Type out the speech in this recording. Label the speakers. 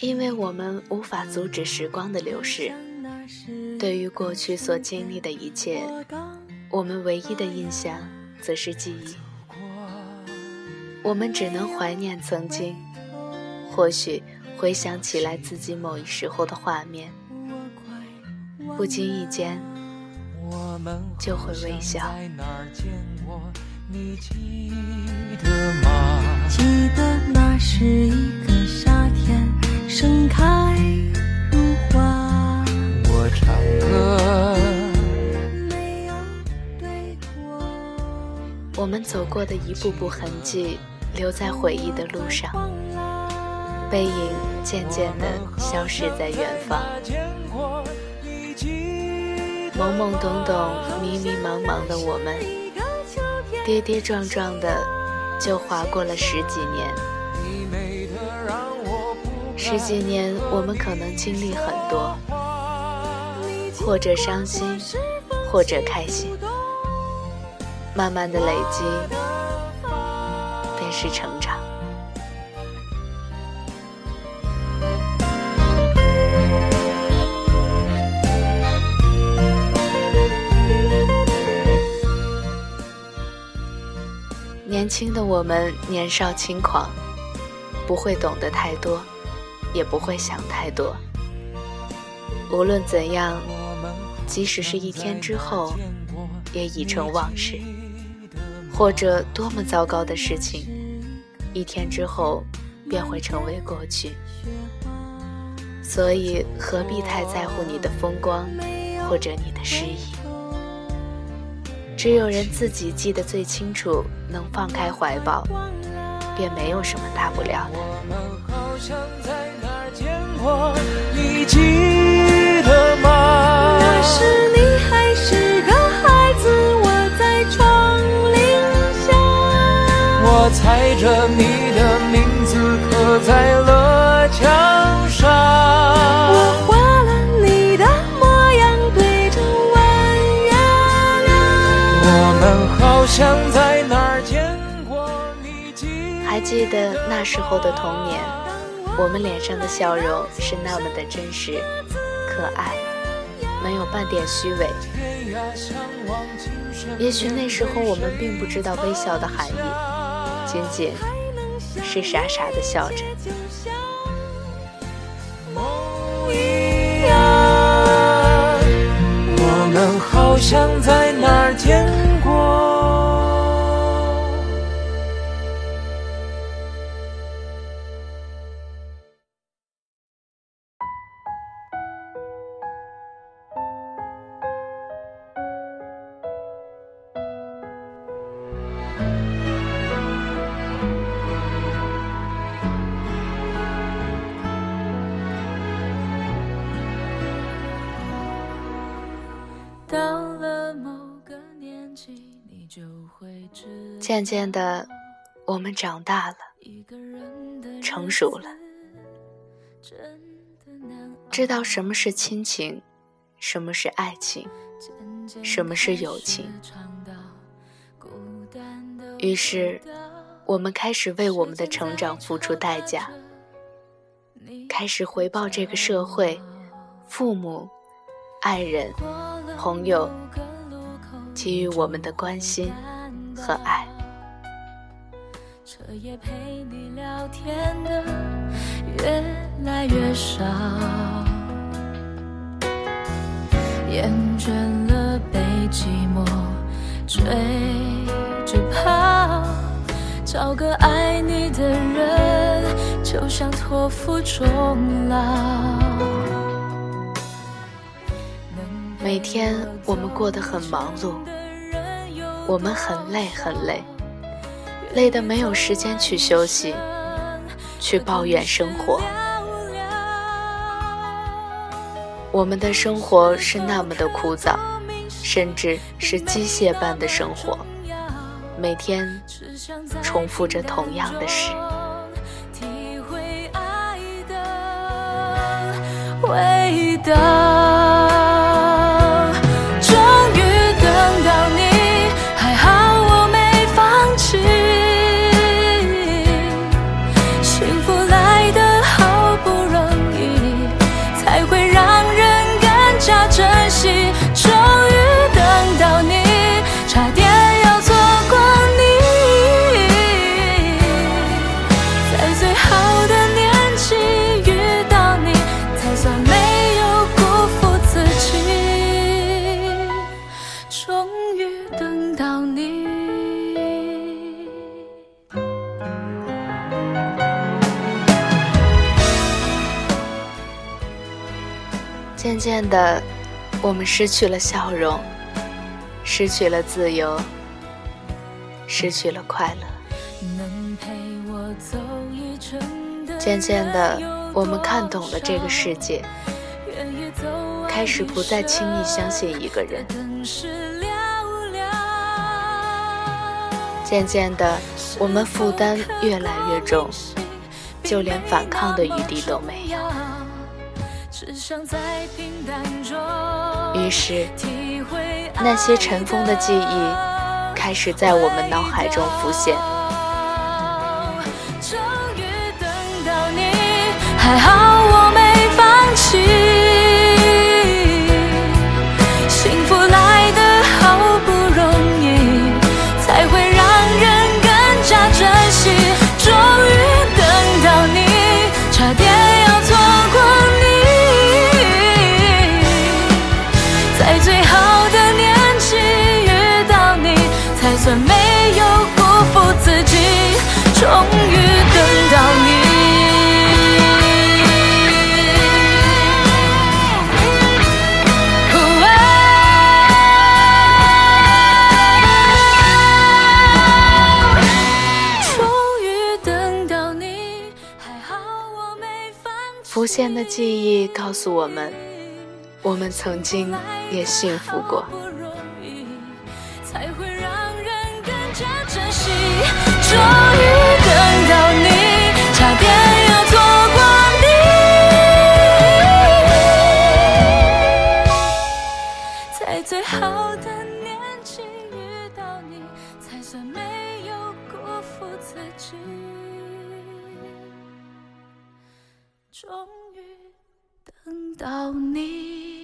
Speaker 1: 因为我们无法阻止时光的流逝。对于过去所经历的一切，我们唯一的印象则是记忆。我们只能怀念曾经，或许回想起来自己某一时候的画面，不经意间就会微笑。
Speaker 2: 记得那是一
Speaker 1: 们走过的一步步痕迹，留在回忆的路上，背影渐渐地消失在远方。懵懵懂懂、迷迷茫茫的我们，跌跌撞撞的。就划过了十几年，十几年，我们可能经历很多，或者伤心，或者开心，慢慢的累积，便是成长。年轻的我们年少轻狂，不会懂得太多，也不会想太多。无论怎样，即使是一天之后，也已成往事。或者多么糟糕的事情，一天之后便会成为过去。所以何必太在乎你的风光，或者你的失意？只有人自己记得最清楚，能放开怀抱，便没有什么大不了的。
Speaker 3: 着你的名字刻在了墙上。
Speaker 1: 还记得那时候的童年，我们脸上的笑容是那么的真实、可爱，没有半点虚伪。也许那时候我们并不知道微笑的含义，仅仅是傻傻的笑着。渐渐的，我们长大了，成熟了，知道什么是亲情，什么是爱情，什么是友情。于是，我们开始为我们的成长付出代价，开始回报这个社会、父母、爱人、朋友给予我们的关心。和爱，彻夜陪你聊天的越来越少，厌倦了被寂寞追着跑，找个爱你的人，就像托付终老。每天我们过得很忙碌。我们很累很累，累得没有时间去休息，去抱怨生活。我们的生活是那么的枯燥，甚至是机械般的生活，每天重复着同样的事。味道。
Speaker 4: 渐渐的，我们失去了笑容，失去了自由，失去了快乐。渐渐的，我们看懂了这个世界，开始不再轻易相信一个人。渐渐的，我们负担越来越重，就连反抗的余地都没有。于是，那些尘封的记忆开始在我们脑海中浮现。还好我浮现的记忆告诉我们，我们曾经也幸福过。才算没有辜负自己。终于等到你差点要错过你在最好的年纪遇到你才算没有辜负自己。终于等到你。